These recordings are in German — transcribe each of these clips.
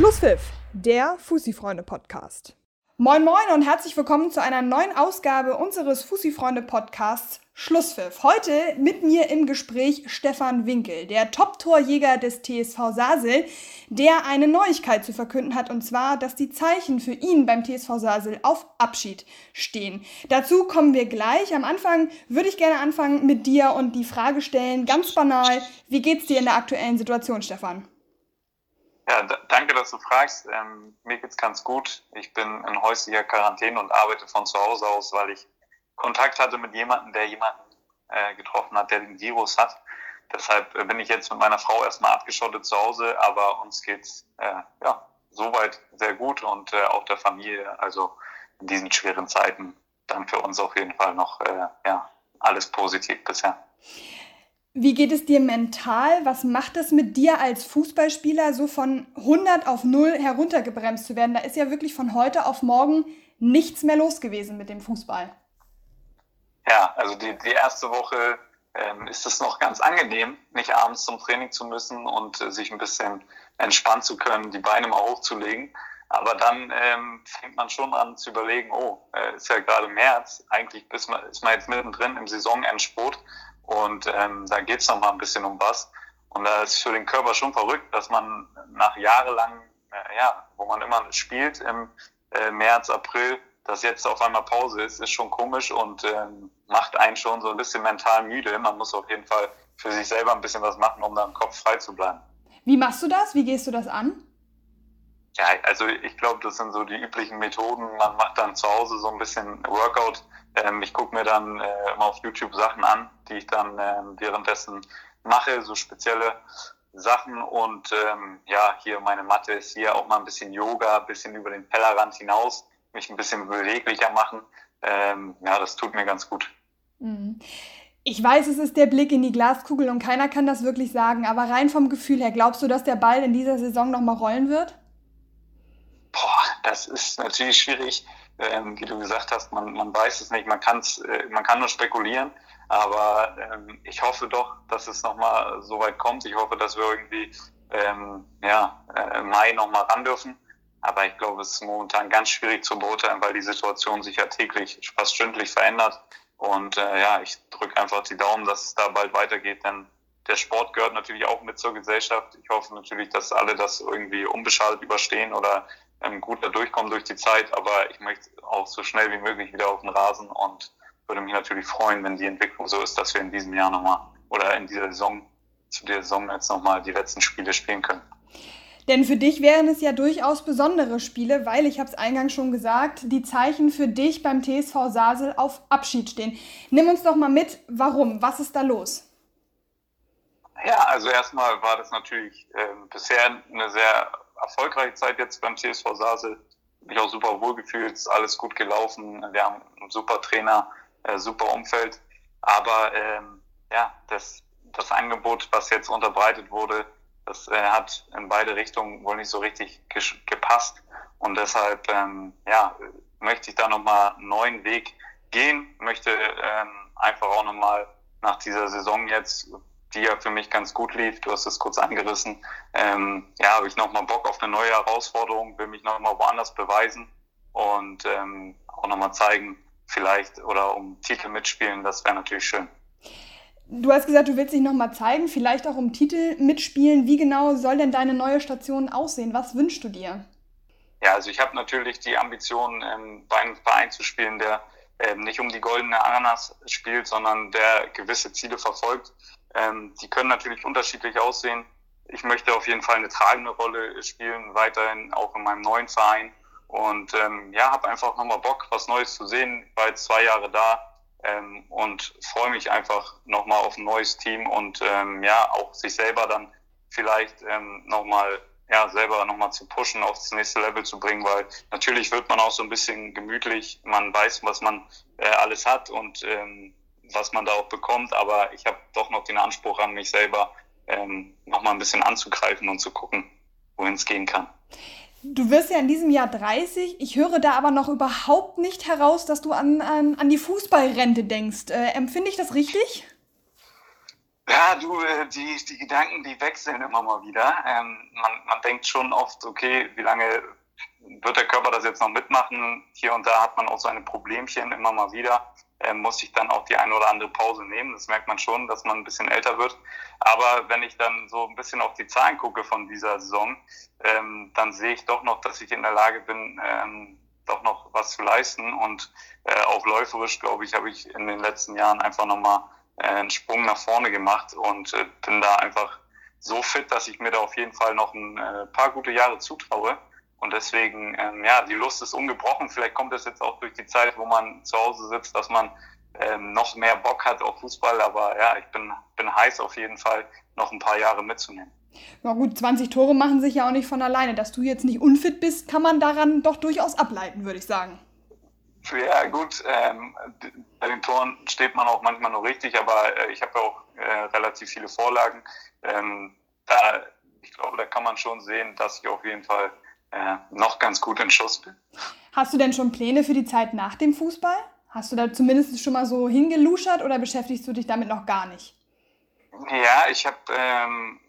Schlusspfiff, der Fussi-Freunde-Podcast. Moin Moin und herzlich willkommen zu einer neuen Ausgabe unseres Fussi-Freunde-Podcasts Schlusspfiff. Heute mit mir im Gespräch Stefan Winkel, der Top-Torjäger des TSV Sasel, der eine Neuigkeit zu verkünden hat, und zwar, dass die Zeichen für ihn beim TSV Sasel auf Abschied stehen. Dazu kommen wir gleich. Am Anfang würde ich gerne anfangen mit dir und die Frage stellen, ganz banal, wie geht's dir in der aktuellen Situation, Stefan? Ja, danke, dass du fragst. Ähm, mir geht's ganz gut. Ich bin in häuslicher Quarantäne und arbeite von zu Hause aus, weil ich Kontakt hatte mit jemandem, der jemanden äh, getroffen hat, der den Virus hat. Deshalb äh, bin ich jetzt mit meiner Frau erstmal abgeschottet zu Hause, aber uns geht's äh, ja soweit sehr gut und äh, auch der Familie. Also in diesen schweren Zeiten dann für uns auf jeden Fall noch äh, ja alles positiv bisher. Wie geht es dir mental? Was macht es mit dir als Fußballspieler, so von 100 auf 0 heruntergebremst zu werden? Da ist ja wirklich von heute auf morgen nichts mehr los gewesen mit dem Fußball. Ja, also die, die erste Woche ähm, ist es noch ganz angenehm, nicht abends zum Training zu müssen und äh, sich ein bisschen entspannen zu können, die Beine mal hochzulegen. Aber dann ähm, fängt man schon an zu überlegen, oh, äh, ist ja gerade März, eigentlich ist man, ist man jetzt mittendrin im Saisonendspurt und ähm, da geht's noch mal ein bisschen um was. Und da ist für den Körper schon verrückt, dass man nach jahrelang, äh, ja, wo man immer spielt im äh, März, April, dass jetzt auf einmal Pause ist, ist schon komisch und ähm, macht einen schon so ein bisschen mental müde. Man muss auf jeden Fall für sich selber ein bisschen was machen, um da im Kopf frei zu bleiben. Wie machst du das? Wie gehst du das an? Ja, also ich glaube, das sind so die üblichen Methoden. Man macht dann zu Hause so ein bisschen Workout ähm, ich gucke mir dann äh, immer auf YouTube Sachen an, die ich dann äh, währenddessen mache, so spezielle Sachen und ähm, ja, hier meine Matte ist hier auch mal ein bisschen Yoga, ein bisschen über den Tellerrand hinaus, mich ein bisschen beweglicher machen. Ähm, ja, das tut mir ganz gut. Mhm. Ich weiß, es ist der Blick in die Glaskugel und keiner kann das wirklich sagen, aber rein vom Gefühl her, glaubst du, dass der Ball in dieser Saison nochmal rollen wird? Boah, das ist natürlich schwierig ähm, wie du gesagt hast, man, man weiß es nicht, man, kann's, äh, man kann nur spekulieren, aber ähm, ich hoffe doch, dass es nochmal so weit kommt. Ich hoffe, dass wir irgendwie ähm, ja, äh, Mai nochmal ran dürfen. Aber ich glaube, es ist momentan ganz schwierig zu beurteilen, weil die Situation sich ja täglich, fast stündlich verändert. Und äh, ja, ich drücke einfach die Daumen, dass es da bald weitergeht, denn der Sport gehört natürlich auch mit zur Gesellschaft. Ich hoffe natürlich, dass alle das irgendwie unbeschadet überstehen oder ähm, gut da durchkommen durch die Zeit, aber ich möchte auch so schnell wie möglich wieder auf den Rasen und würde mich natürlich freuen, wenn die Entwicklung so ist, dass wir in diesem Jahr nochmal oder in dieser Saison, zu der Saison jetzt nochmal die letzten Spiele spielen können. Denn für dich wären es ja durchaus besondere Spiele, weil, ich habe es eingangs schon gesagt, die Zeichen für dich beim TSV Sasel auf Abschied stehen. Nimm uns doch mal mit, warum? Was ist da los? Ja, also erstmal war das natürlich äh, bisher eine sehr erfolgreiche Zeit jetzt beim CSV Sasel. Mich auch super wohlgefühlt, ist alles gut gelaufen. Wir haben einen super Trainer, äh, super Umfeld. Aber ähm, ja, das, das Angebot, was jetzt unterbreitet wurde, das äh, hat in beide Richtungen wohl nicht so richtig gepasst. Und deshalb ähm, ja, möchte ich da nochmal einen neuen Weg gehen, möchte ähm, einfach auch nochmal nach dieser Saison jetzt die ja für mich ganz gut lief. Du hast es kurz angerissen. Ähm, ja, habe ich nochmal Bock auf eine neue Herausforderung, will mich nochmal woanders beweisen und ähm, auch nochmal zeigen, vielleicht oder um Titel mitspielen, das wäre natürlich schön. Du hast gesagt, du willst dich nochmal zeigen, vielleicht auch um Titel mitspielen. Wie genau soll denn deine neue Station aussehen? Was wünschst du dir? Ja, also ich habe natürlich die Ambition, ähm, bei einem Verein zu spielen, der ähm, nicht um die goldene Ananas spielt, sondern der gewisse Ziele verfolgt. Ähm, die können natürlich unterschiedlich aussehen. Ich möchte auf jeden Fall eine tragende Rolle spielen, weiterhin auch in meinem neuen Verein. Und ähm, ja, habe einfach nochmal Bock, was Neues zu sehen. Ich war jetzt zwei Jahre da ähm, und freue mich einfach nochmal auf ein neues Team und ähm, ja, auch sich selber dann vielleicht ähm, nochmal ja, selber nochmal zu pushen, auf das nächste Level zu bringen, weil natürlich wird man auch so ein bisschen gemütlich, man weiß, was man äh, alles hat und ähm, was man da auch bekommt, aber ich habe doch noch den Anspruch an mich selber, ähm, nochmal ein bisschen anzugreifen und zu gucken, wohin es gehen kann. Du wirst ja in diesem Jahr 30. Ich höre da aber noch überhaupt nicht heraus, dass du an, an, an die Fußballrente denkst. Äh, empfinde ich das richtig? Ja, du, äh, die, die Gedanken, die wechseln immer mal wieder. Ähm, man, man denkt schon oft, okay, wie lange wird der Körper das jetzt noch mitmachen? Hier und da hat man auch seine Problemchen immer mal wieder. Ähm, muss ich dann auch die eine oder andere Pause nehmen. Das merkt man schon, dass man ein bisschen älter wird. Aber wenn ich dann so ein bisschen auf die Zahlen gucke von dieser Saison, ähm, dann sehe ich doch noch, dass ich in der Lage bin, ähm, doch noch was zu leisten. Und äh, auch läuferisch, glaube ich, habe ich in den letzten Jahren einfach nochmal äh, einen Sprung nach vorne gemacht und äh, bin da einfach so fit, dass ich mir da auf jeden Fall noch ein äh, paar gute Jahre zutraue. Und deswegen, ähm, ja, die Lust ist ungebrochen. Vielleicht kommt es jetzt auch durch die Zeit, wo man zu Hause sitzt, dass man ähm, noch mehr Bock hat auf Fußball. Aber ja, ich bin, bin heiß auf jeden Fall, noch ein paar Jahre mitzunehmen. Na gut, 20 Tore machen sich ja auch nicht von alleine. Dass du jetzt nicht unfit bist, kann man daran doch durchaus ableiten, würde ich sagen. Ja, gut, ähm, bei den Toren steht man auch manchmal nur richtig, aber äh, ich habe ja auch äh, relativ viele Vorlagen. Ähm, da, ich glaube, da kann man schon sehen, dass ich auf jeden Fall äh, noch ganz gut in Schuss bin. Hast du denn schon Pläne für die Zeit nach dem Fußball? Hast du da zumindest schon mal so hingeluschert oder beschäftigst du dich damit noch gar nicht? Ja, ich habe ähm,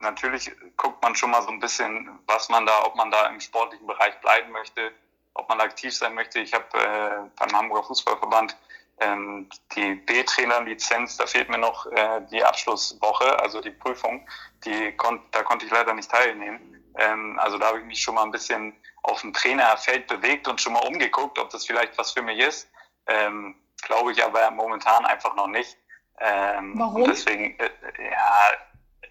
natürlich guckt man schon mal so ein bisschen, was man da, ob man da im sportlichen Bereich bleiben möchte, ob man aktiv sein möchte. Ich habe äh, beim Hamburger Fußballverband ähm, die B-Trainer-Lizenz, da fehlt mir noch äh, die Abschlusswoche, also die Prüfung. Die kon da konnte ich leider nicht teilnehmen. Ähm, also da habe ich mich schon mal ein bisschen auf dem Trainerfeld bewegt und schon mal umgeguckt, ob das vielleicht was für mich ist. Ähm, Glaube ich aber momentan einfach noch nicht. Ähm, Warum? deswegen, äh, ja,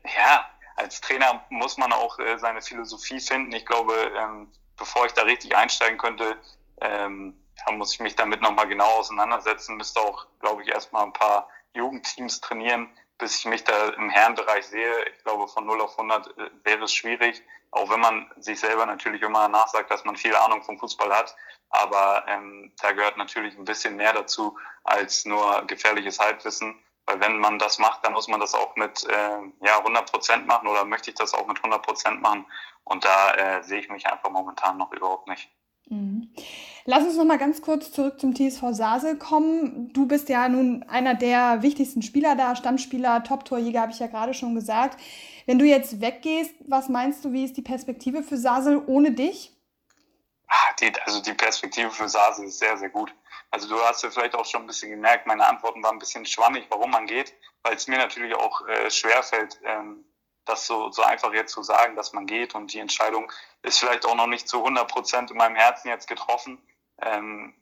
ja, als Trainer muss man auch äh, seine Philosophie finden. Ich glaube, ähm, bevor ich da richtig einsteigen könnte, ähm, ja, muss ich mich damit nochmal genau auseinandersetzen, müsste auch, glaube ich, erstmal ein paar Jugendteams trainieren, bis ich mich da im Herrenbereich sehe. Ich glaube, von 0 auf 100 äh, wäre es schwierig, auch wenn man sich selber natürlich immer nachsagt, dass man viel Ahnung vom Fußball hat. Aber ähm, da gehört natürlich ein bisschen mehr dazu als nur gefährliches Halbwissen. Weil wenn man das macht, dann muss man das auch mit äh, ja, 100 Prozent machen oder möchte ich das auch mit 100 Prozent machen. Und da äh, sehe ich mich einfach momentan noch überhaupt nicht. Mhm. Lass uns noch mal ganz kurz zurück zum TSV Sasel kommen. Du bist ja nun einer der wichtigsten Spieler da, Stammspieler, Top-Torjäger, habe ich ja gerade schon gesagt. Wenn du jetzt weggehst, was meinst du, wie ist die Perspektive für Sasel ohne dich? Ah, die, also die Perspektive für Sasel ist sehr, sehr gut. Also du hast ja vielleicht auch schon ein bisschen gemerkt, meine Antworten waren ein bisschen schwammig, warum man geht, weil es mir natürlich auch äh, schwerfällt, ähm, das so, so einfach jetzt zu sagen, dass man geht. Und die Entscheidung ist vielleicht auch noch nicht zu 100 Prozent in meinem Herzen jetzt getroffen. Ähm,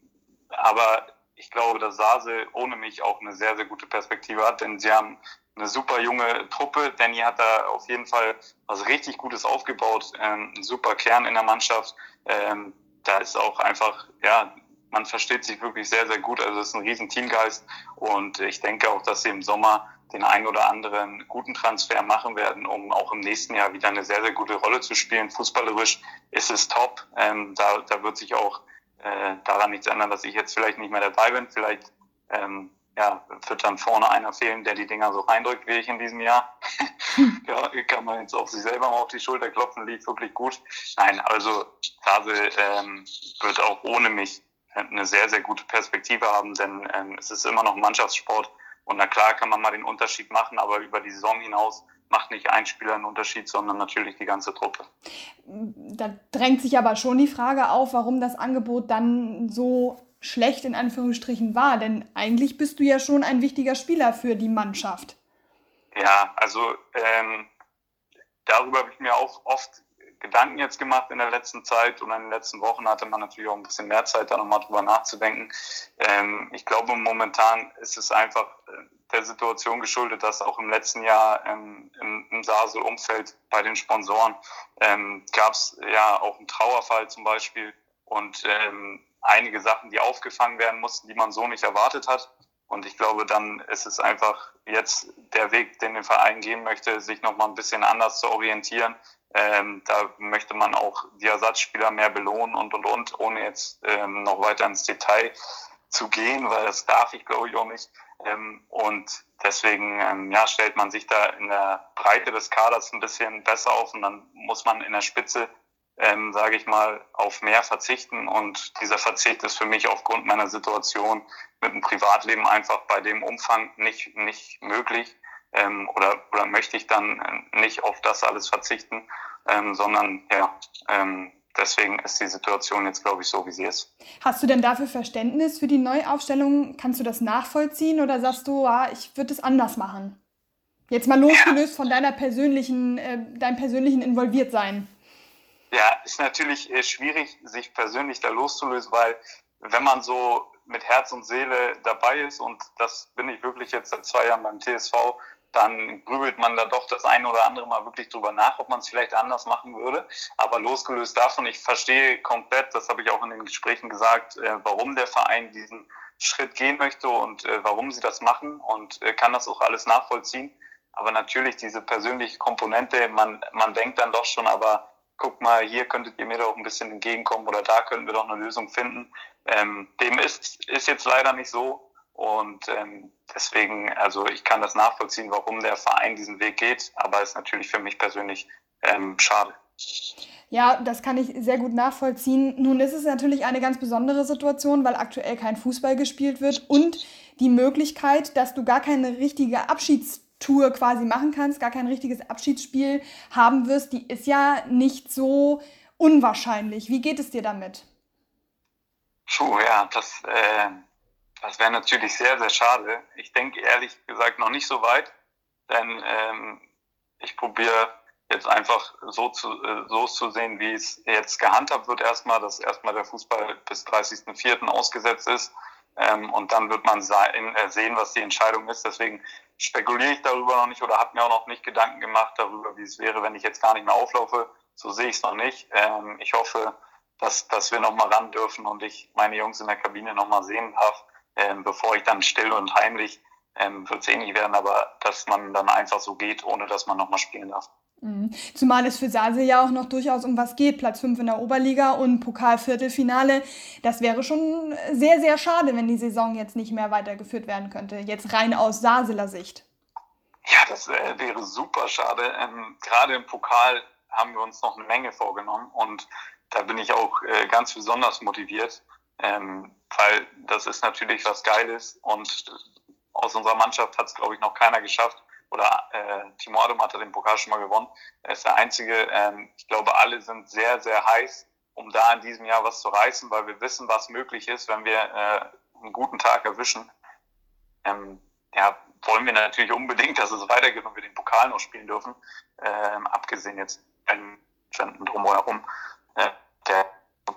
aber ich glaube, dass Sase ohne mich auch eine sehr, sehr gute Perspektive hat, denn sie haben eine super junge Truppe. Danny hat da auf jeden Fall was richtig Gutes aufgebaut, ähm, ein super Kern in der Mannschaft. Ähm, da ist auch einfach, ja, man versteht sich wirklich sehr, sehr gut. Also es ist ein riesen Teamgeist und ich denke auch, dass sie im Sommer den einen oder anderen guten Transfer machen werden, um auch im nächsten Jahr wieder eine sehr, sehr gute Rolle zu spielen. Fußballerisch ist es top. Ähm, da, da wird sich auch äh, daran nichts ändern, dass ich jetzt vielleicht nicht mehr dabei bin. Vielleicht ähm, ja, wird dann vorne einer fehlen, der die Dinger so reindrückt, wie ich in diesem Jahr. ja, kann man jetzt auf sich selber mal auf die Schulter klopfen, liegt wirklich gut. Nein, also Sase ähm, wird auch ohne mich eine sehr, sehr gute Perspektive haben, denn ähm, es ist immer noch Mannschaftssport und na klar kann man mal den Unterschied machen, aber über die Saison hinaus macht nicht ein Spieler einen Unterschied, sondern natürlich die ganze Truppe. Da drängt sich aber schon die Frage auf, warum das Angebot dann so schlecht in Anführungsstrichen war. Denn eigentlich bist du ja schon ein wichtiger Spieler für die Mannschaft. Ja, also ähm, darüber habe ich mir auch oft Gedanken jetzt gemacht in der letzten Zeit und in den letzten Wochen hatte man natürlich auch ein bisschen mehr Zeit, da nochmal drüber nachzudenken. Ähm, ich glaube, momentan ist es einfach äh, der Situation geschuldet, dass auch im letzten Jahr ähm, im, im Sasel-Umfeld bei den Sponsoren ähm, gab es ja auch einen Trauerfall zum Beispiel und ähm, einige Sachen, die aufgefangen werden mussten, die man so nicht erwartet hat. Und ich glaube, dann ist es einfach jetzt der Weg, den der Verein gehen möchte, sich nochmal ein bisschen anders zu orientieren, ähm, da möchte man auch die Ersatzspieler mehr belohnen und und und, ohne jetzt ähm, noch weiter ins Detail zu gehen, weil das darf ich glaube ich auch nicht. Ähm, und deswegen ähm, ja, stellt man sich da in der Breite des Kaders ein bisschen besser auf und dann muss man in der Spitze, ähm, sage ich mal, auf mehr verzichten. Und dieser Verzicht ist für mich aufgrund meiner Situation mit dem Privatleben einfach bei dem Umfang nicht, nicht möglich. Ähm, oder, oder möchte ich dann nicht auf das alles verzichten, ähm, sondern ja, ähm, deswegen ist die Situation jetzt, glaube ich, so, wie sie ist. Hast du denn dafür Verständnis für die Neuaufstellung? Kannst du das nachvollziehen oder sagst du, ah, ich würde es anders machen? Jetzt mal losgelöst ja. von deiner persönlichen, äh, deinem persönlichen Involviertsein. Ja, ist natürlich äh, schwierig, sich persönlich da loszulösen, weil wenn man so mit Herz und Seele dabei ist und das bin ich wirklich jetzt seit zwei Jahren beim TSV, dann grübelt man da doch das eine oder andere Mal wirklich drüber nach, ob man es vielleicht anders machen würde. Aber losgelöst davon, ich verstehe komplett, das habe ich auch in den Gesprächen gesagt, äh, warum der Verein diesen Schritt gehen möchte und äh, warum sie das machen und äh, kann das auch alles nachvollziehen. Aber natürlich diese persönliche Komponente, man, man denkt dann doch schon, aber guck mal, hier könntet ihr mir doch ein bisschen entgegenkommen oder da könnten wir doch eine Lösung finden. Ähm, dem ist, ist jetzt leider nicht so. Und ähm, deswegen, also ich kann das nachvollziehen, warum der Verein diesen Weg geht, aber ist natürlich für mich persönlich ähm, schade. Ja, das kann ich sehr gut nachvollziehen. Nun ist es natürlich eine ganz besondere Situation, weil aktuell kein Fußball gespielt wird und die Möglichkeit, dass du gar keine richtige Abschiedstour quasi machen kannst, gar kein richtiges Abschiedsspiel haben wirst, die ist ja nicht so unwahrscheinlich. Wie geht es dir damit? Puh, ja, das, äh, das wäre natürlich sehr, sehr schade. Ich denke ehrlich gesagt noch nicht so weit, denn ähm, ich probiere jetzt einfach so zu, äh, so zu sehen, wie es jetzt gehandhabt wird erstmal, dass erstmal der Fußball bis 30.04. ausgesetzt ist ähm, und dann wird man sein, äh, sehen, was die Entscheidung ist. Deswegen spekuliere ich darüber noch nicht oder habe mir auch noch nicht Gedanken gemacht darüber, wie es wäre, wenn ich jetzt gar nicht mehr auflaufe. So sehe ich es noch nicht. Ähm, ich hoffe, dass, dass wir nochmal ran dürfen und ich meine Jungs in der Kabine nochmal sehen darf, ähm, bevor ich dann still und heimlich, ähm, wird es nicht werden, aber dass man dann einfach so geht, ohne dass man nochmal spielen darf. Mhm. Zumal es für Sase ja auch noch durchaus um was geht. Platz 5 in der Oberliga und Pokalviertelfinale. Das wäre schon sehr, sehr schade, wenn die Saison jetzt nicht mehr weitergeführt werden könnte. Jetzt rein aus Saseler Sicht. Ja, das äh, wäre super schade. Ähm, Gerade im Pokal haben wir uns noch eine Menge vorgenommen und da bin ich auch äh, ganz besonders motiviert, ähm, weil das ist natürlich was Geiles und aus unserer Mannschaft hat es, glaube ich, noch keiner geschafft. Oder äh, Timo Adem hat den Pokal schon mal gewonnen. Er ist der Einzige. Ähm, ich glaube, alle sind sehr, sehr heiß, um da in diesem Jahr was zu reißen, weil wir wissen, was möglich ist, wenn wir äh, einen guten Tag erwischen. Ähm, ja, wollen wir natürlich unbedingt, dass es weitergeht und wir den Pokal noch spielen dürfen. Ähm, abgesehen jetzt Ständen drumherum. Äh,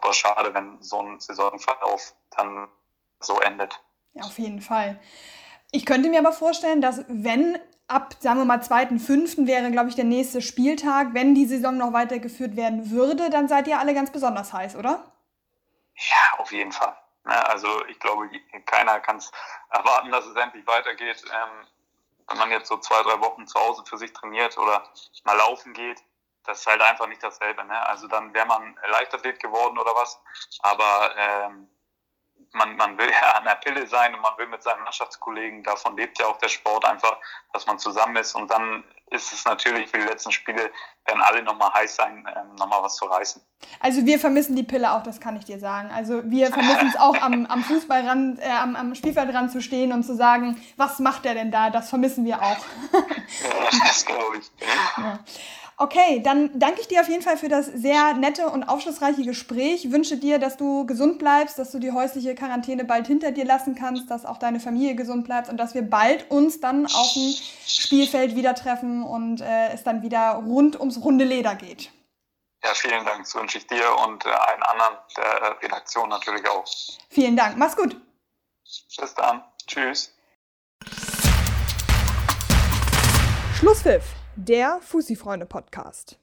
super schade, wenn so ein Saisonverlauf dann so endet. Ja, auf jeden Fall. Ich könnte mir aber vorstellen, dass wenn ab, sagen wir mal, 2.5. wäre, glaube ich, der nächste Spieltag, wenn die Saison noch weitergeführt werden würde, dann seid ihr alle ganz besonders heiß, oder? Ja, auf jeden Fall. Ne, also ich glaube, keiner kann es erwarten, dass es endlich weitergeht. Ähm, wenn man jetzt so zwei, drei Wochen zu Hause für sich trainiert oder mal laufen geht, das ist halt einfach nicht dasselbe. Ne? Also dann wäre man Leichtathlet geworden oder was. Aber ähm, man, man will ja an der Pille sein und man will mit seinen Mannschaftskollegen, davon lebt ja auch der Sport einfach, dass man zusammen ist. Und dann ist es natürlich für die letzten Spiele, werden alle nochmal heiß sein, ähm, nochmal was zu reißen. Also wir vermissen die Pille auch, das kann ich dir sagen. Also wir vermissen es auch am, am Fußballrand, äh, am, am Spielfeldrand zu stehen und zu sagen, was macht der denn da? Das vermissen wir auch. ja, das glaube ich. Ja. Okay, dann danke ich dir auf jeden Fall für das sehr nette und aufschlussreiche Gespräch. Wünsche dir, dass du gesund bleibst, dass du die häusliche Quarantäne bald hinter dir lassen kannst, dass auch deine Familie gesund bleibt und dass wir bald uns dann auf dem Spielfeld wieder treffen und äh, es dann wieder rund ums runde Leder geht. Ja, vielen Dank. Das wünsche ich dir und äh, allen anderen der Redaktion natürlich auch. Vielen Dank. Mach's gut. Bis dann. Tschüss. Schlusspfiff der Fussi-Freunde-Podcast.